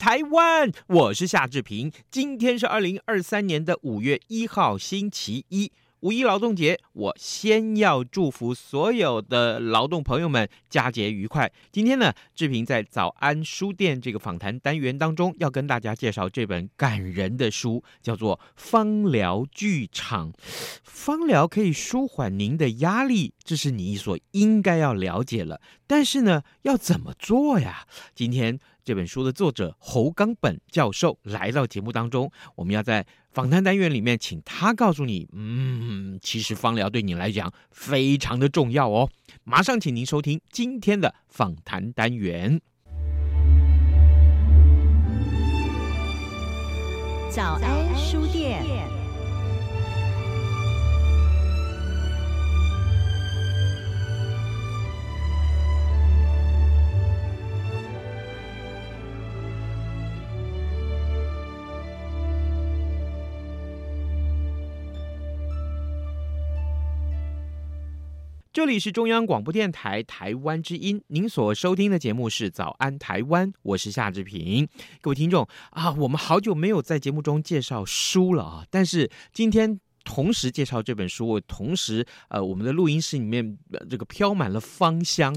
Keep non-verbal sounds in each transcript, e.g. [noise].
台湾！我是夏志平。今天是二零二三年的五月一号，星期一。五一劳动节，我先要祝福所有的劳动朋友们佳节愉快。今天呢，志平在早安书店这个访谈单元当中，要跟大家介绍这本感人的书，叫做《芳疗剧场》。芳疗可以舒缓您的压力，这是你所应该要了解了。但是呢，要怎么做呀？今天这本书的作者侯刚本教授来到节目当中，我们要在。访谈单元里面，请他告诉你，嗯，其实芳疗对你来讲非常的重要哦。马上请您收听今天的访谈单元。早安书店。这里是中央广播电台台湾之音，您所收听的节目是《早安台湾》，我是夏志平。各位听众啊，我们好久没有在节目中介绍书了啊，但是今天。同时介绍这本书，我同时呃，我们的录音室里面、呃、这个飘满了芳香，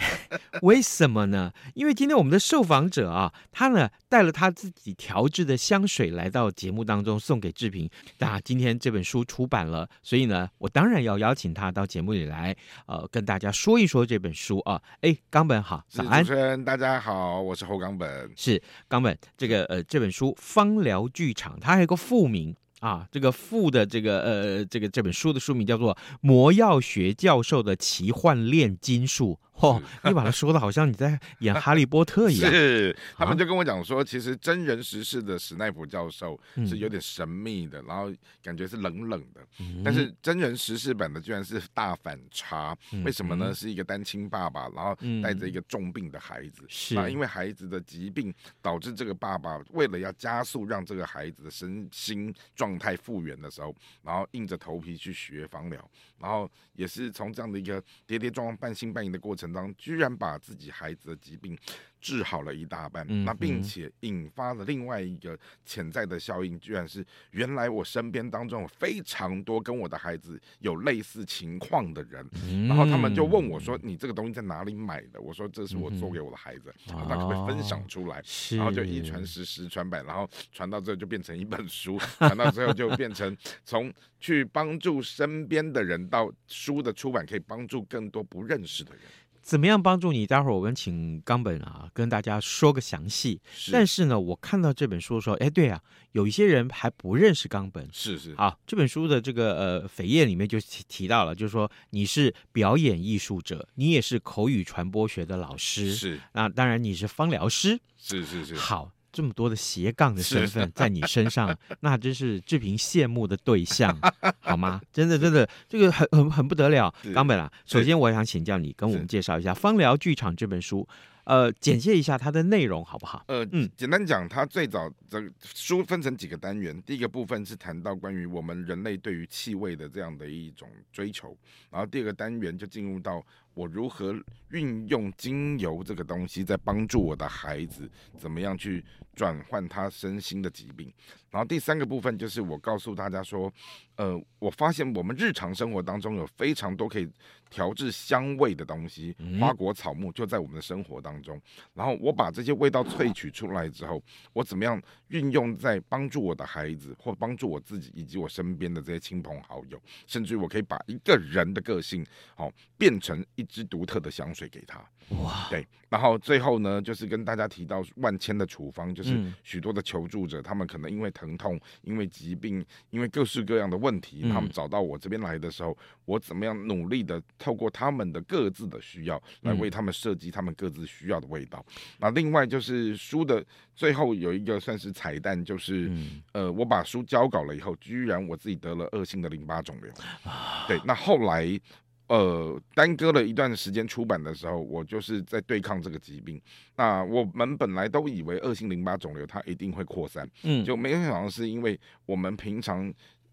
[laughs] 为什么呢？因为今天我们的受访者啊，他呢带了他自己调制的香水来到节目当中送给志平。那今天这本书出版了，所以呢，我当然要邀请他到节目里来，呃，跟大家说一说这本书啊。哎，冈本好，早安，主持人大家好，我是侯冈本，是冈本。这个呃，这本书《芳疗剧场》，它还有个副名。啊，这个副的这个呃，这个这本书的书名叫做《魔药学教授的奇幻炼金术》。[laughs] 哦，你把它说的好像你在演哈利波特一样。是，他们就跟我讲说，其实真人实事的史奈普教授是有点神秘的，嗯、然后感觉是冷冷的。嗯、但是真人实事版的居然是大反差，嗯、为什么呢？是一个单亲爸爸，然后带着一个重病的孩子。是、嗯，因为孩子的疾病导致这个爸爸为了要加速让这个孩子的身心状态复原的时候，然后硬着头皮去学芳疗，然后也是从这样的一个跌跌撞撞、半信半疑的过程。居然把自己孩子的疾病治好了一大半，那并且引发了另外一个潜在的效应，居然是原来我身边当中有非常多跟我的孩子有类似情况的人，然后他们就问我说：“你这个东西在哪里买的？”我说：“这是我做给我的孩子，他可不可以分享出来？”然后就一传十，十传百，然后传到最后就变成一本书，传到最后就变成 [laughs] 从去帮助身边的人到书的出版，可以帮助更多不认识的人。怎么样帮助你？待会儿我们请冈本啊，跟大家说个详细。是但是呢，我看到这本书的时候，哎，对啊，有一些人还不认识冈本。是是。好，这本书的这个呃扉页里面就提提到了，就是说你是表演艺术者，你也是口语传播学的老师。是。那当然你是芳疗师。是是是。好。这么多的斜杠的身份在你身上，[laughs] 那真是志平羡慕的对象，好吗？真的，真的，这个很很很不得了。冈本啊，首先我想请教你，跟我们介绍一下《芳疗剧场》这本书。呃，简介一下它的内容好不好？呃，嗯，简单讲，它最早这个书分成几个单元。第一个部分是谈到关于我们人类对于气味的这样的一种追求，然后第二个单元就进入到我如何运用精油这个东西，在帮助我的孩子怎么样去转换他身心的疾病。然后第三个部分就是我告诉大家说，呃，我发现我们日常生活当中有非常多可以调制香味的东西，花果草木就在我们的生活当中。然后我把这些味道萃取出来之后，我怎么样运用在帮助我的孩子，或帮助我自己以及我身边的这些亲朋好友，甚至于我可以把一个人的个性，好变成一支独特的香水给他。哇，对，然后最后呢，就是跟大家提到万千的处方，就是许多的求助者，嗯、他们可能因为疼痛、因为疾病、因为各式各样的问题，嗯、他们找到我这边来的时候，我怎么样努力的透过他们的各自的需要，来为他们设计他们各自需要的味道。那、嗯、另外就是书的最后有一个算是彩蛋，就是、嗯、呃，我把书交稿了以后，居然我自己得了恶性的淋巴肿瘤。啊、对，那后来。呃，耽搁了一段时间出版的时候，我就是在对抗这个疾病。那我们本来都以为恶性淋巴肿瘤它一定会扩散，嗯，就没想到是因为我们平常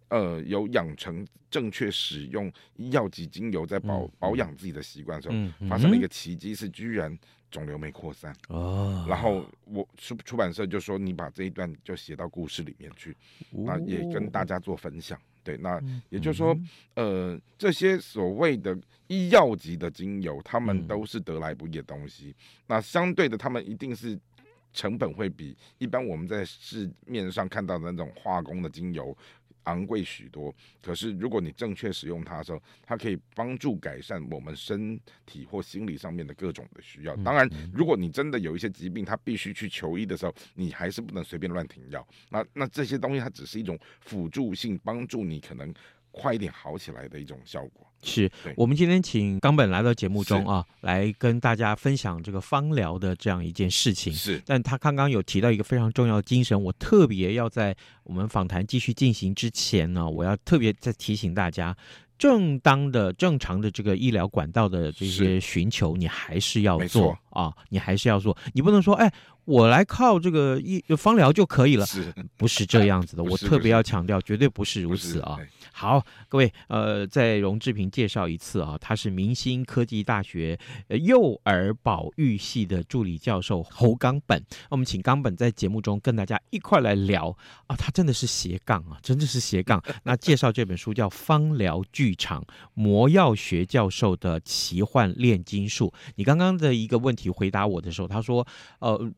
呃有养成正确使用医药级精油在保、嗯、保养自己的习惯的时候，嗯嗯、发生了一个奇迹，是居然肿瘤没扩散。哦，然后我出出版社就说你把这一段就写到故事里面去，那也跟大家做分享。对，那也就是说，呃，这些所谓的医药级的精油，他们都是得来不易的东西。那相对的，他们一定是成本会比一般我们在市面上看到的那种化工的精油。昂贵许多，可是如果你正确使用它的时候，它可以帮助改善我们身体或心理上面的各种的需要。当然，如果你真的有一些疾病，它必须去求医的时候，你还是不能随便乱停药。那那这些东西它只是一种辅助性，帮助你可能。快一点好起来的一种效果。是我们今天请冈本来到节目中啊，来跟大家分享这个芳疗的这样一件事情。是，但他刚刚有提到一个非常重要的精神，我特别要在我们访谈继续进行之前呢，我要特别再提醒大家，正当的、正常的这个医疗管道的这些寻求，你还是要做啊，你还是要做，你不能说哎。我来靠这个一方疗就可以了，是不是这样子的？[laughs] 我特别要强调，绝对不是如此啊！好，各位，呃，在荣志平介绍一次啊，他是明星科技大学幼儿保育系的助理教授侯冈本。我们请冈本在节目中跟大家一块来聊啊，他真的是斜杠啊，真的是斜杠。[laughs] 那介绍这本书叫《芳疗剧场：魔药学教授的奇幻炼金术》。你刚刚的一个问题回答我的时候，他说，呃。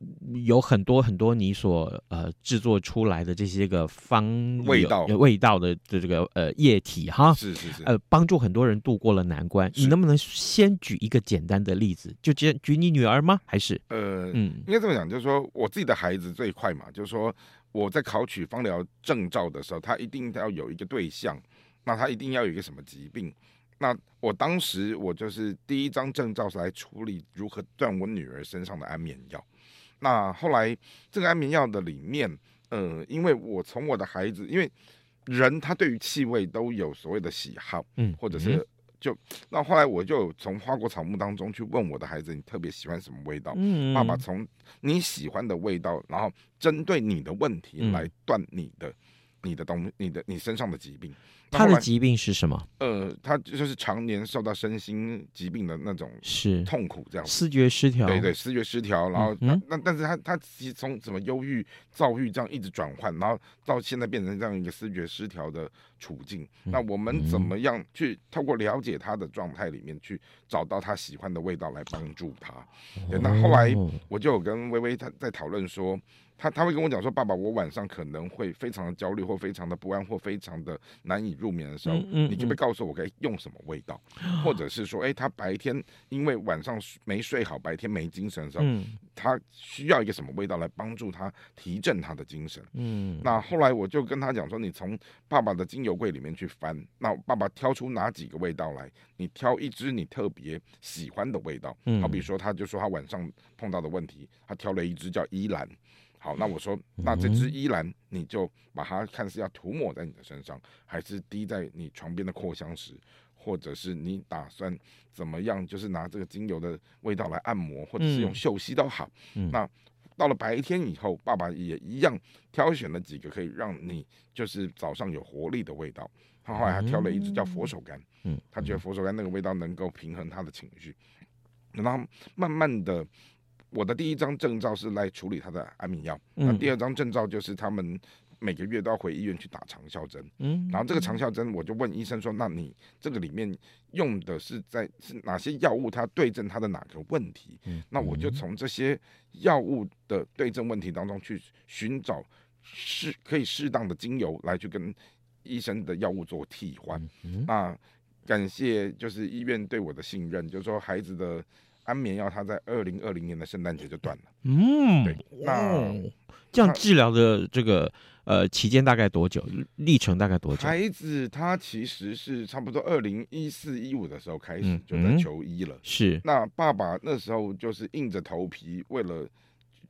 有很多很多你所呃制作出来的这些个方味道味道的的这个呃液体哈，是是是，呃帮助很多人度过了难关。你能不能先举一个简单的例子？就举举你女儿吗？还是呃嗯，应该这么讲，就是说我自己的孩子最快嘛，就是说我在考取芳疗证照的时候，他一定要有一个对象，那他一定要有一个什么疾病？那我当时我就是第一张证照是来处理如何断我女儿身上的安眠药。那后来，这个安眠药的里面，呃，因为我从我的孩子，因为人他对于气味都有所谓的喜好，嗯，或者是就那后来我就从花果草木当中去问我的孩子，你特别喜欢什么味道？嗯，爸爸从你喜欢的味道，然后针对你的问题来断你的、你的东、你的你身上的疾病。他的疾病是什么？呃，他就是常年受到身心疾病的那种是痛苦，这样视觉失调，对对，视觉失调，然后那、嗯、那但是他他其实从什么忧郁、躁郁这样一直转换，然后到现在变成这样一个视觉失调的处境。嗯、那我们怎么样去透过了解他的状态里面去找到他喜欢的味道来帮助他？嗯、对，那后来我就有跟薇薇他在讨论说。他他会跟我讲说，爸爸，我晚上可能会非常的焦虑，或非常的不安，或非常的难以入眠的时候，嗯嗯、你就会告诉我，可以用什么味道？嗯、或者是说，哎，他白天因为晚上没睡好，白天没精神的时候，嗯、他需要一个什么味道来帮助他提振他的精神？嗯，那后来我就跟他讲说，你从爸爸的精油柜里面去翻，那爸爸挑出哪几个味道来？你挑一支你特别喜欢的味道，嗯、好比说，他就说他晚上碰到的问题，他挑了一支叫依兰。好，那我说，那这支依兰，你就把它看是要涂抹在你的身上，还是滴在你床边的扩香石，或者是你打算怎么样？就是拿这个精油的味道来按摩，或者是用嗅吸都好。嗯、那到了白天以后，爸爸也一样挑选了几个可以让你就是早上有活力的味道。他后来还挑了一支叫佛手柑，嗯，他觉得佛手柑那个味道能够平衡他的情绪，然后慢慢的。我的第一张证照是来处理他的安眠药，那第二张证照就是他们每个月都要回医院去打长效针，嗯，然后这个长效针我就问医生说，那你这个里面用的是在是哪些药物？它对症它的哪个问题？那我就从这些药物的对症问题当中去寻找适可以适当的精油来去跟医生的药物做替换，那。感谢就是医院对我的信任，就是说孩子的安眠药他在二零二零年的圣诞节就断了。嗯，对，那这样治疗的这个呃期间大概多久？历程大概多久？孩子他其实是差不多二零一四一五的时候开始就在求医了。嗯嗯、是，那爸爸那时候就是硬着头皮为了。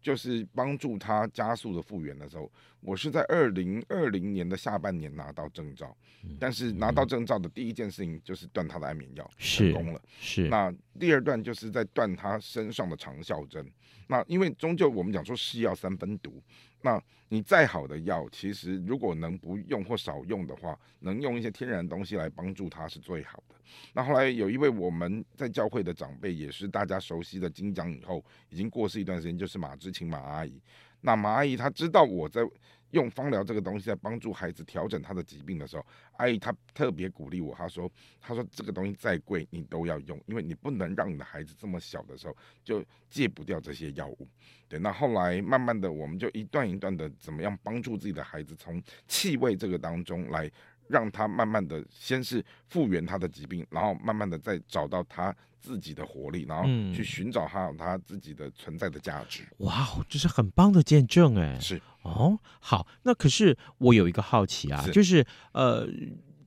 就是帮助他加速的复原的时候，我是在二零二零年的下半年拿到证照，但是拿到证照的第一件事情就是断他的安眠药，成功了。是，那第二段就是在断他身上的长效针。那因为终究我们讲说是药三分毒，那你再好的药，其实如果能不用或少用的话，能用一些天然的东西来帮助他是最好的。那后来有一位我们在教会的长辈，也是大家熟悉的金奖以后已经过世一段时间，就是马知琴马阿姨。那马阿姨她知道我在。用芳疗这个东西在帮助孩子调整他的疾病的时候，阿姨她特别鼓励我，她说：“她说这个东西再贵你都要用，因为你不能让你的孩子这么小的时候就戒不掉这些药物。”对，那后来慢慢的，我们就一段一段的怎么样帮助自己的孩子从气味这个当中来。让他慢慢的先是复原他的疾病，然后慢慢的再找到他自己的活力，然后去寻找他他自己的存在的价值。哇，这是很棒的见证哎！是哦，好，那可是我有一个好奇啊，是就是呃。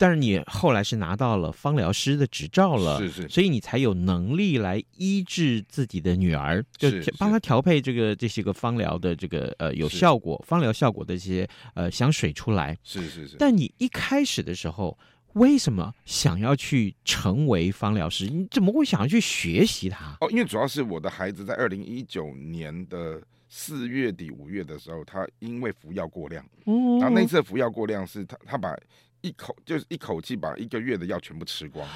但是你后来是拿到了芳疗师的执照了，是是，所以你才有能力来医治自己的女儿，就帮她调配这个这些个芳疗的这个呃有效果芳疗效果的这些呃香水出来，是是是。但你一开始的时候，为什么想要去成为芳疗师？你怎么会想要去学习它？哦，因为主要是我的孩子在二零一九年的四月底五月的时候，他因为服药过量，嗯，然后那次服药过量是他他把。一口就是一口气把一个月的药全部吃光，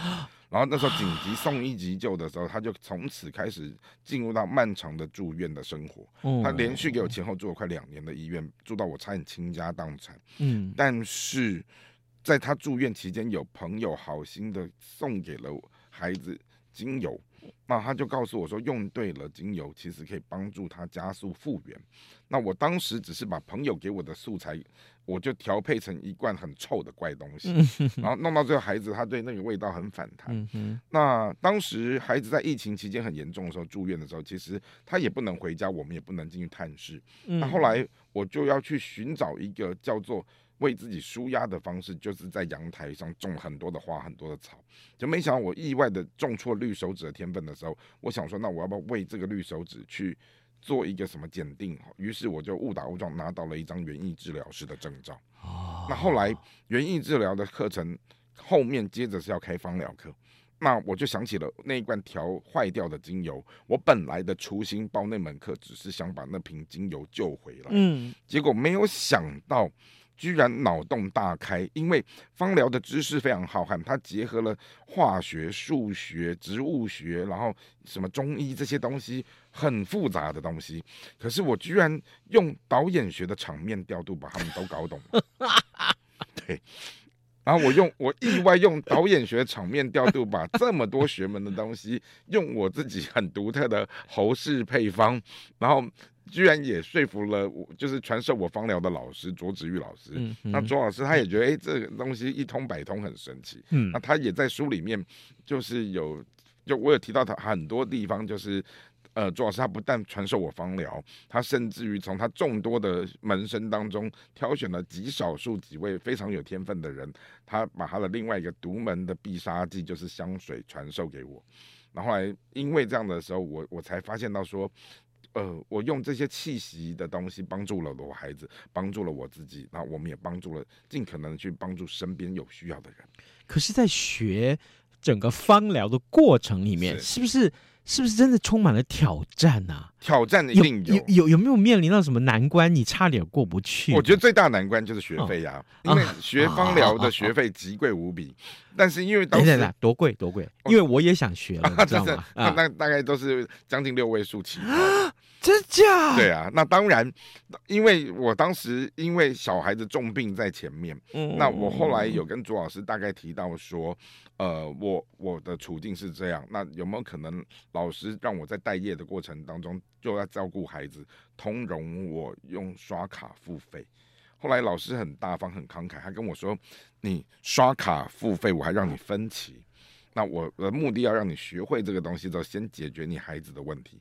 然后那时候紧急送医急救的时候，他就从此开始进入到漫长的住院的生活。他连续给我前后住了快两年的医院，住到我差点倾家荡产。嗯，但是在他住院期间，有朋友好心的送给了孩子精油，那他就告诉我说，用对了精油，其实可以帮助他加速复原。那我当时只是把朋友给我的素材。我就调配成一罐很臭的怪东西，[laughs] 然后弄到最后，孩子他对那个味道很反弹。那当时孩子在疫情期间很严重的时候住院的时候，其实他也不能回家，我们也不能进去探视。那后来我就要去寻找一个叫做为自己舒压的方式，就是在阳台上种很多的花，很多的草。就没想到我意外的种出了绿手指的天分的时候，我想说，那我要不要为这个绿手指去做一个什么鉴定，于是我就误打误撞拿到了一张园艺治疗师的证照。哦，那后来园艺治疗的课程后面接着是要开芳疗课，那我就想起了那一罐调坏掉的精油。我本来的初心报那门课只是想把那瓶精油救回来，嗯，结果没有想到。居然脑洞大开，因为芳疗的知识非常浩瀚，它结合了化学、数学、植物学，然后什么中医这些东西，很复杂的东西。可是我居然用导演学的场面调度把他们都搞懂了。对，然后我用我意外用导演学场面调度把这么多学门的东西，用我自己很独特的侯氏配方，然后。居然也说服了我，就是传授我芳疗的老师卓子玉老师。嗯嗯、那卓老师他也觉得，哎、欸，这个东西一通百通，很神奇。嗯，那他也在书里面，就是有，就我有提到他很多地方，就是，呃，卓老师他不但传授我芳疗，他甚至于从他众多的门生当中挑选了极少数几位非常有天分的人，他把他的另外一个独门的必杀技就是香水传授给我。然后来因为这样的时候，我我才发现到说。呃，我用这些气息的东西帮助了我孩子，帮助了我自己，那我们也帮助了，尽可能去帮助身边有需要的人。可是，在学整个芳疗的过程里面，是，是不是是不是真的充满了挑战呢、啊？挑战一定有，有有有没有面临到什么难关？你差点过不去？我觉得最大难关就是学费呀、啊，哦、因为学芳疗的学费极贵无比。但是因为当时多贵多贵，因为我也想学了，[laughs] 你知道吗？那那大概都是将近六位数起。[laughs] 真假？对啊，那当然，因为我当时因为小孩子重病在前面，嗯，那我后来有跟朱老师大概提到说，呃，我我的处境是这样，那有没有可能老师让我在待业的过程当中就要照顾孩子，通融我用刷卡付费？后来老师很大方很慷慨，他跟我说，你刷卡付费，我还让你分期。那我的目的要让你学会这个东西之后，先解决你孩子的问题。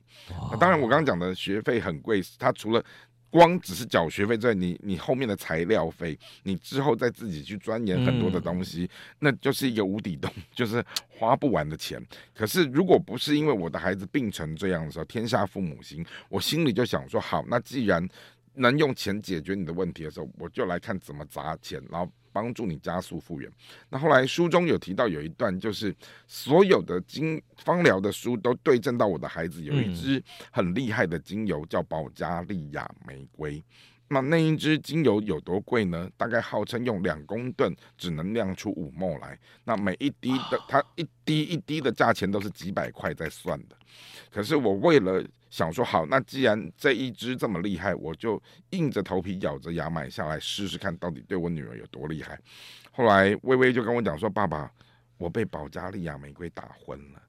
那当然，我刚刚讲的学费很贵，它除了光只是缴学费之外，你你后面的材料费，你之后再自己去钻研很多的东西，嗯、那就是一个无底洞，[laughs] 就是花不完的钱。可是如果不是因为我的孩子病成这样的时候，天下父母心，我心里就想说，好，那既然能用钱解决你的问题的时候，我就来看怎么砸钱，然后。帮助你加速复原。那后来书中有提到有一段，就是所有的精芳疗的书都对症到我的孩子。有一支很厉害的精油叫保加利亚玫瑰。那那一支精油有多贵呢？大概号称用两公吨只能酿出五墨来。那每一滴的它一滴一滴的价钱都是几百块在算的。可是我为了想说好，那既然这一只这么厉害，我就硬着头皮咬着牙买下来试试看，到底对我女儿有多厉害。后来微微就跟我讲说：“爸爸，我被保加利亚玫瑰打昏了。”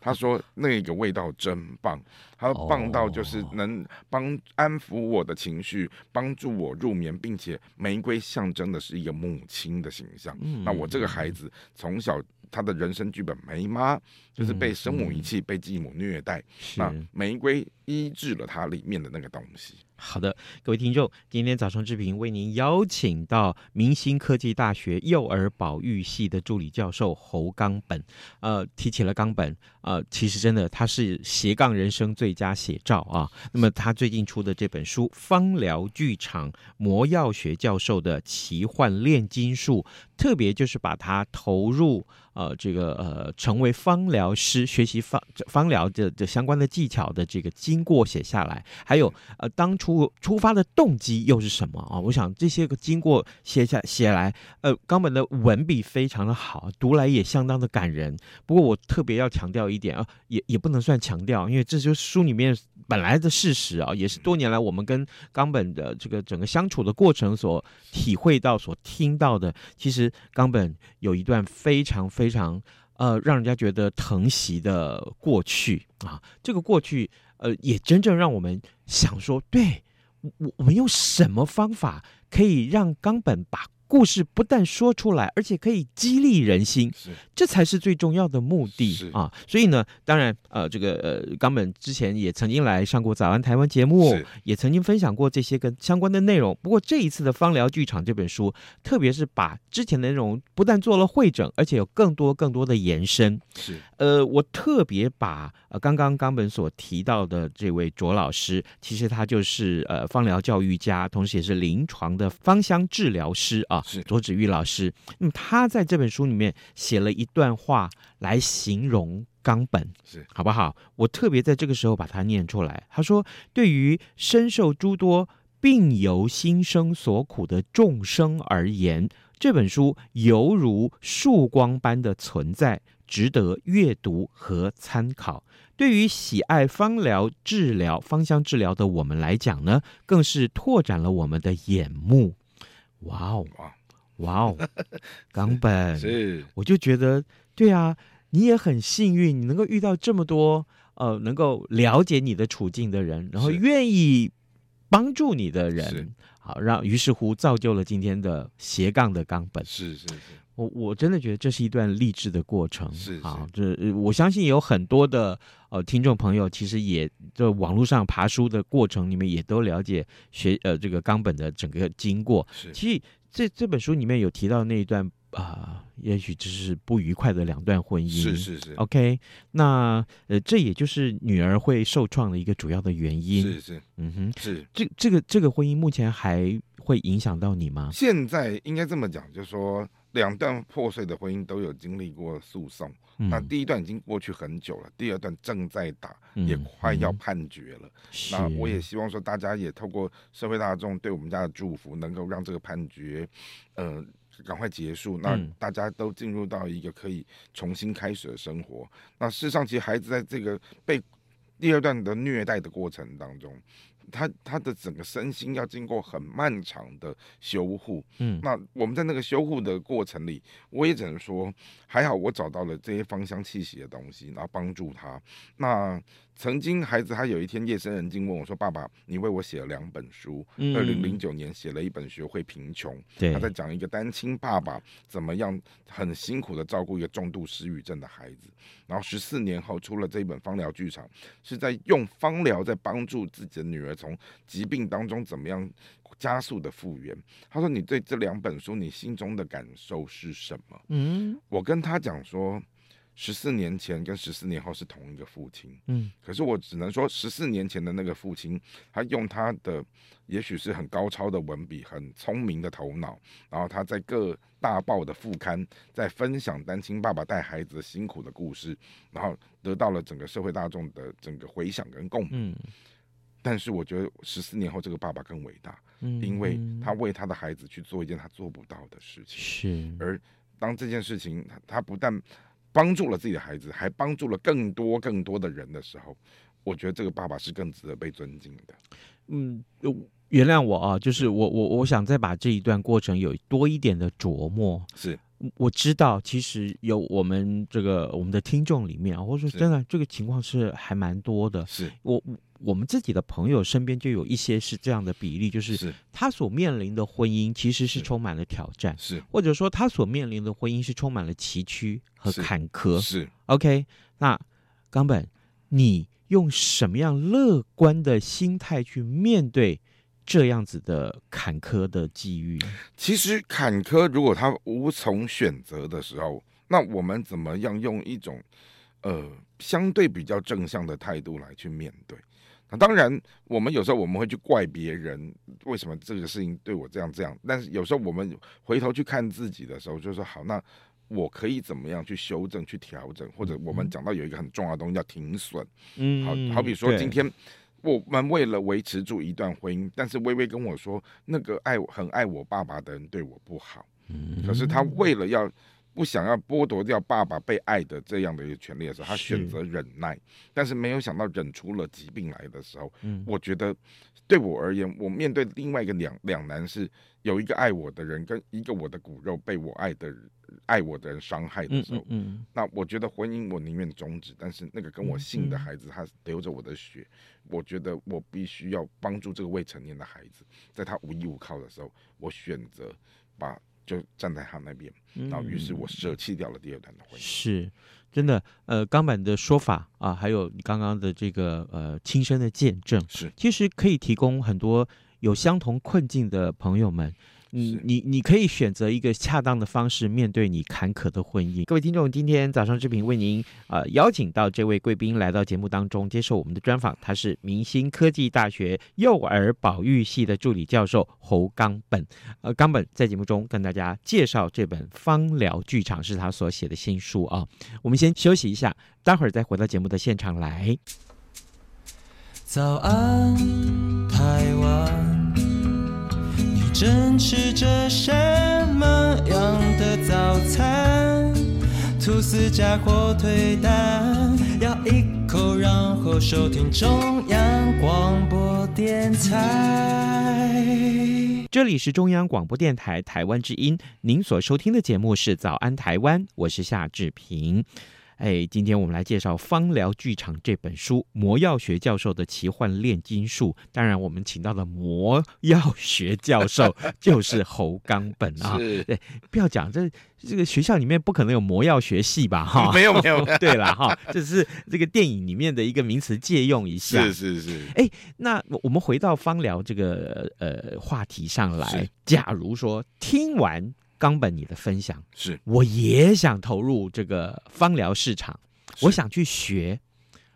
他说：“那个味道真棒，他说棒到就是能帮安抚我的情绪，帮助我入眠，并且玫瑰象征的是一个母亲的形象。那我这个孩子从小。”他的人生剧本没吗，就是被生母遗弃，嗯、被继母虐待。那玫瑰医治了他里面的那个东西。好的，各位听众，今天早上志平为您邀请到明星科技大学幼儿保育系的助理教授侯冈本。呃，提起了冈本，呃，其实真的他是斜杠人生最佳写照啊。那么他最近出的这本书《芳疗剧场魔药学教授的奇幻炼金术》，特别就是把它投入呃这个呃成为芳疗师、学习芳芳疗的的相关的技巧的这个经过写下来，还有呃当初。出出发的动机又是什么啊？我想这些个经过写下写来，呃，冈本的文笔非常的好，读来也相当的感人。不过我特别要强调一点啊，也也不能算强调，因为这就是书里面本来的事实啊，也是多年来我们跟冈本的这个整个相处的过程所体会到、所听到的。其实冈本有一段非常非非常呃让人家觉得疼惜的过去啊，这个过去。呃，也真正让我们想说，对，我我们用什么方法可以让冈本把故事不但说出来，而且可以激励人心，是这才是最重要的目的啊！所以呢，当然，呃，这个呃，冈本之前也曾经来上过《早安台湾》节目，也曾经分享过这些跟相关的内容。不过这一次的《芳疗剧场》这本书，特别是把之前的内容不但做了会诊，而且有更多更多的延伸。是，呃，我特别把呃刚刚冈本所提到的这位卓老师，其实他就是呃芳疗教育家，同时也是临床的芳香治疗师啊。是卓子玉老师，那么他在这本书里面写了一段话来形容冈本，是好不好？我特别在这个时候把它念出来。他说：“对于深受诸多病由心生所苦的众生而言，这本书犹如曙光般的存在，值得阅读和参考。对于喜爱芳疗治疗、芳香治疗的我们来讲呢，更是拓展了我们的眼目。”哇哦！哇。哦，[laughs] 冈本是，我就觉得，对啊，你也很幸运，你能够遇到这么多呃，能够了解你的处境的人，然后愿意帮助你的人，好，让于是乎造就了今天的斜杠的冈本。是是是，我我真的觉得这是一段励志的过程。是，是啊，这我相信有很多的呃听众朋友，其实也在网络上爬书的过程里面，也都了解学呃这个冈本的整个经过。是，其实。这这本书里面有提到那一段啊、呃，也许只是不愉快的两段婚姻。是是是。OK，那呃，这也就是女儿会受创的一个主要的原因。是是，嗯哼，是。这这个这个婚姻目前还会影响到你吗？现在应该这么讲，就是说两段破碎的婚姻都有经历过诉讼。嗯、那第一段已经过去很久了，第二段正在打，嗯、也快要判决了。嗯、那我也希望说，大家也透过社会大众对我们家的祝福，能够让这个判决，呃，赶快结束。那大家都进入到一个可以重新开始的生活。那事实上，其实孩子在这个被第二段的虐待的过程当中，他他的整个身心要经过很漫长的修护，嗯，那我们在那个修护的过程里，我也只能说还好，我找到了这些芳香气息的东西，然后帮助他。那曾经孩子他有一天夜深人静问我说：“爸爸，你为我写了两本书，二零零九年写了一本《学会贫穷》，对，他在讲一个单亲爸爸怎么样很辛苦的照顾一个重度失语症的孩子，然后十四年后出了这一本芳疗剧场，是在用芳疗在帮助自己的女儿从疾病当中怎么样加速的复原。他说：“你对这两本书，你心中的感受是什么？”嗯，我跟他讲说。十四年前跟十四年后是同一个父亲，嗯，可是我只能说，十四年前的那个父亲，他用他的也许是很高超的文笔，很聪明的头脑，然后他在各大报的副刊在分享单亲爸爸带孩子辛苦的故事，然后得到了整个社会大众的整个回响跟共鸣。嗯，但是我觉得十四年后这个爸爸更伟大，嗯，因为他为他的孩子去做一件他做不到的事情，是，而当这件事情他不但帮助了自己的孩子，还帮助了更多更多的人的时候，我觉得这个爸爸是更值得被尊敬的。嗯，原谅我啊，就是我我我想再把这一段过程有多一点的琢磨。是，我知道其实有我们这个我们的听众里面啊，或者说真的这个情况是还蛮多的。是我。我们自己的朋友身边就有一些是这样的比例，就是他所面临的婚姻其实是充满了挑战，是或者说他所面临的婚姻是充满了崎岖和坎坷。是，是 OK，那冈本，你用什么样乐观的心态去面对这样子的坎坷的际遇？其实坎坷，如果他无从选择的时候，那我们怎么样用一种呃相对比较正向的态度来去面对？那当然，我们有时候我们会去怪别人，为什么这个事情对我这样这样？但是有时候我们回头去看自己的时候，就说好，那我可以怎么样去修正、去调整？或者我们讲到有一个很重要的东西叫停损。嗯，好好比说今天我们为了维持住一段婚姻，但是微微跟我说，那个爱很爱我爸爸的人对我不好，可是他为了要。不想要剥夺掉爸爸被爱的这样的一个权利的时候，他选择忍耐，但是没有想到忍出了疾病来的时候，嗯，我觉得对我而言，我面对另外一个两两难是有一个爱我的人跟一个我的骨肉被我爱的爱我的人伤害的时候，嗯，那我觉得婚姻我宁愿终止，但是那个跟我姓的孩子他流着我的血，我觉得我必须要帮助这个未成年的孩子，在他无依无靠的时候，我选择把。就站在他那边，然后于是我舍弃掉了第二段的婚姻。是，真的。呃，钢板的说法啊，还有你刚刚的这个呃亲身的见证，是其实可以提供很多有相同困境的朋友们。你你你可以选择一个恰当的方式面对你坎坷的婚姻。各位听众，今天早上志平为您呃邀请到这位贵宾来到节目当中接受我们的专访，他是明星科技大学幼儿保育系的助理教授侯冈本。呃，冈本在节目中跟大家介绍这本《芳疗剧场》是他所写的新书啊。我们先休息一下，待会儿再回到节目的现场来。早安，台湾。正吃着什么样的早餐？吐司加火腿蛋，咬一口，然后收听中央广播电台。这里是中央广播电台台湾之音，您所收听的节目是《早安台湾》，我是夏志平。哎，今天我们来介绍《芳疗剧场》这本书，魔药学教授的奇幻炼金术。当然，我们请到的魔药学教授 [laughs] 就是侯冈本啊。对，不要讲这这个学校里面不可能有魔药学系吧？哈，没有没有。对了哈，这是这个电影里面的一个名词，借用一下。是是是。哎，那我们回到芳疗这个呃话题上来，假如说听完。冈本，你的分享是，我也想投入这个芳疗市场，我想去学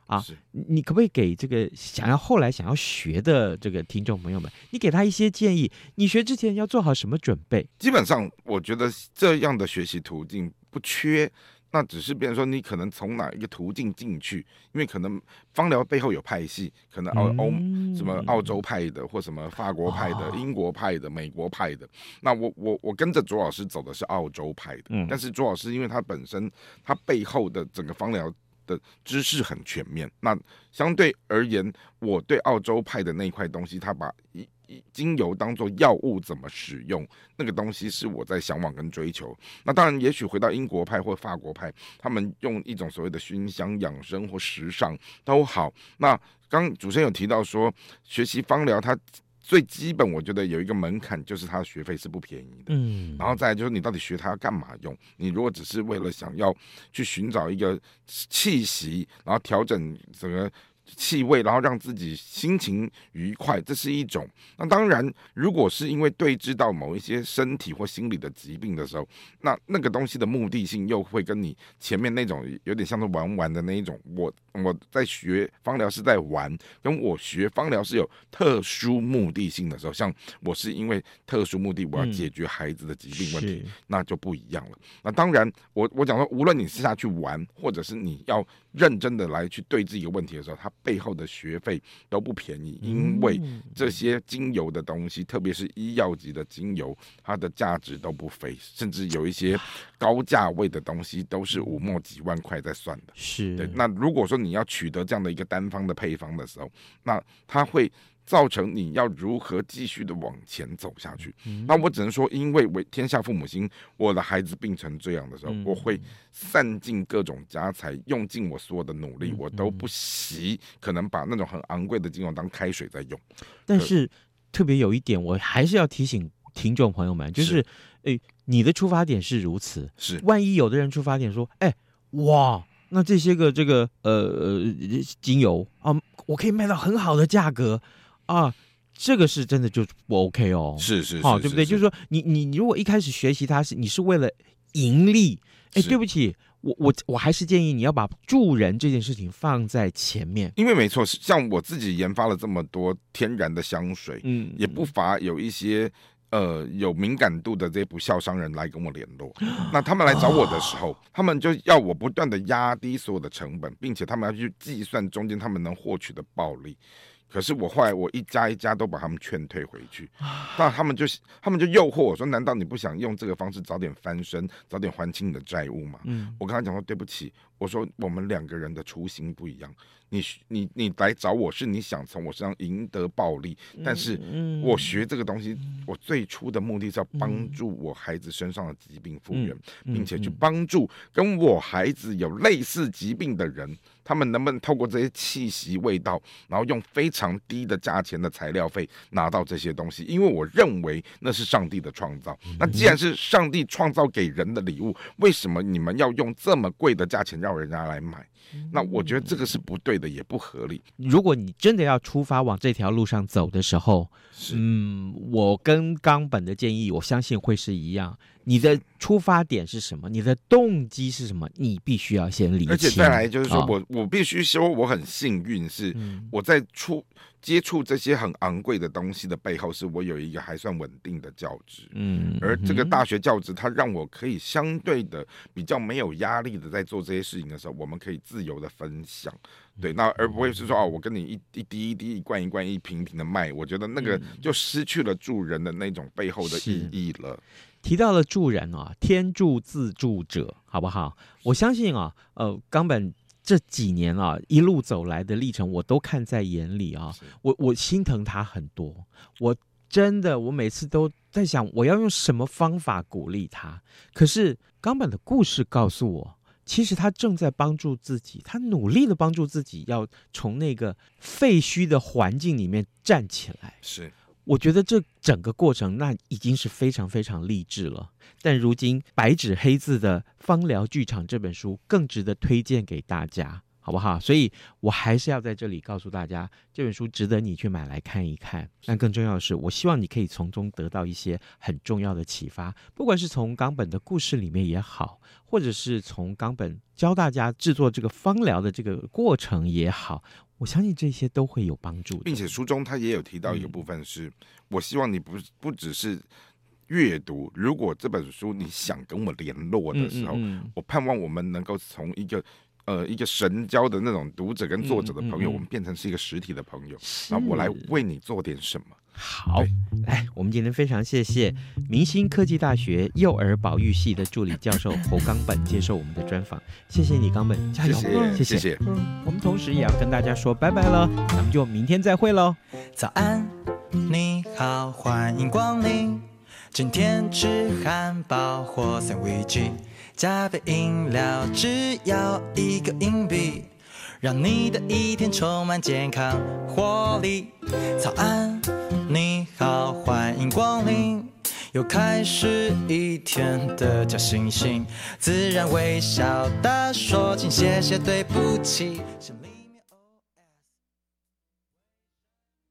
啊。你可不可以给这个想要后来想要学的这个听众朋友们，你给他一些建议？你学之前要做好什么准备？基本上，我觉得这样的学习途径不缺。那只是变成说，你可能从哪一个途径进去，因为可能芳疗背后有派系，可能澳欧、嗯、什么澳洲派的，或什么法国派的、哦、英国派的、美国派的。那我我我跟着卓老师走的是澳洲派的，嗯、但是卓老师因为他本身他背后的整个芳疗的知识很全面。那相对而言，我对澳洲派的那块东西，他把一一精油当做药物怎么使用，那个东西是我在向往跟追求。那当然，也许回到英国派或法国派，他们用一种所谓的熏香养生或时尚都好。那刚主持人有提到说，学习芳疗它。最基本，我觉得有一个门槛，就是它的学费是不便宜的。嗯，然后再来就是你到底学它要干嘛用？你如果只是为了想要去寻找一个气息，然后调整整个。气味，然后让自己心情愉快，这是一种。那当然，如果是因为对治到某一些身体或心理的疾病的时候，那那个东西的目的性又会跟你前面那种有点像是玩玩的那一种。我我在学芳疗是在玩，跟我学芳疗是有特殊目的性的时候，像我是因为特殊目的，我要解决孩子的疾病问题，嗯、那就不一样了。那当然，我我讲说，无论你是下去玩，或者是你要认真的来去对治一个问题的时候，它背后的学费都不便宜，因为这些精油的东西，特别是医药级的精油，它的价值都不菲，甚至有一些高价位的东西都是五墨几万块在算的。是对。那如果说你要取得这样的一个单方的配方的时候，那它会。造成你要如何继续的往前走下去？嗯、那我只能说，因为为天下父母心，我的孩子病成这样的时候，嗯、我会散尽各种家财，用尽我所有的努力，嗯、我都不惜可能把那种很昂贵的精油当开水在用。但是特别有一点，我还是要提醒听众朋友们，就是，是诶，你的出发点是如此，是万一有的人出发点说，哎，哇，那这些个这个呃呃精油啊，我可以卖到很好的价格。啊，这个是真的就不 OK 哦，是是，好，对不对？就是。说，你你你如果一开始学习它是你是为了盈利，哎，对不起，我我我还是建议你要把助人这件事情放在前面，因为没错，像我自己研发了这么多天然的香水，嗯，也不乏有一些呃有敏感度的这些不肖商人来跟我联络，那他们来找我的时候，他们就要我不断的压低所有的成本，并且他们要去计算中间他们能获取的暴利。可是我后来我一家一家都把他们劝退回去，那他们就他们就诱惑我说：“难道你不想用这个方式早点翻身，早点还清你的债务吗？”嗯，我跟他讲说：“对不起，我说我们两个人的初心不一样。你你你来找我是你想从我身上赢得暴利，但是我学这个东西，我最初的目的是要帮助我孩子身上的疾病复原，并且去帮助跟我孩子有类似疾病的人。”他们能不能透过这些气息、味道，然后用非常低的价钱的材料费拿到这些东西？因为我认为那是上帝的创造。那既然是上帝创造给人的礼物，为什么你们要用这么贵的价钱让人家来买？那我觉得这个是不对的，也不合理。如果你真的要出发往这条路上走的时候，是嗯，我跟冈本的建议，我相信会是一样。你的出发点是什么？你的动机是什么？你必须要先理清。而且再来就是说我，我我必须说，我很幸运，是我在出。接触这些很昂贵的东西的背后，是我有一个还算稳定的教职，嗯，而这个大学教职，它让我可以相对的比较没有压力的在做这些事情的时候，我们可以自由的分享，对，那而不会是说哦，我跟你一一滴一滴、一罐一罐、一瓶一瓶的卖，我觉得那个就失去了助人的那种背后的意义了。提到了助人啊，天助自助者，好不好？我相信啊，呃，冈本。这几年啊，一路走来的历程，我都看在眼里啊。我我心疼他很多，我真的，我每次都在想，我要用什么方法鼓励他。可是冈本的故事告诉我，其实他正在帮助自己，他努力的帮助自己，要从那个废墟的环境里面站起来。是。我觉得这整个过程那已经是非常非常励志了，但如今白纸黑字的《芳疗剧场》这本书更值得推荐给大家，好不好？所以我还是要在这里告诉大家，这本书值得你去买来看一看。但更重要的是，我希望你可以从中得到一些很重要的启发，不管是从冈本的故事里面也好，或者是从冈本教大家制作这个芳疗的这个过程也好。我相信这些都会有帮助，并且书中他也有提到一个部分是，我希望你不不只是阅读，如果这本书你想跟我联络的时候，我盼望我们能够从一个呃一个神交的那种读者跟作者的朋友，我们变成是一个实体的朋友，那我来为你做点什么。好，来，我们今天非常谢谢明星科技大学幼儿保育系的助理教授侯冈本接受我们的专访，谢谢你，冈本，加油，谢谢，谢谢。嗯，我们同时也要跟大家说拜拜了，咱们就明天再会喽。早安，你好，欢迎光临，今天吃汉堡或三明治，加杯饮料，只要一个硬币。让你的一天充满健康活力。早安，你好，欢迎光临，又开始一天的假惺惺，自然微笑地说，请谢谢对不起。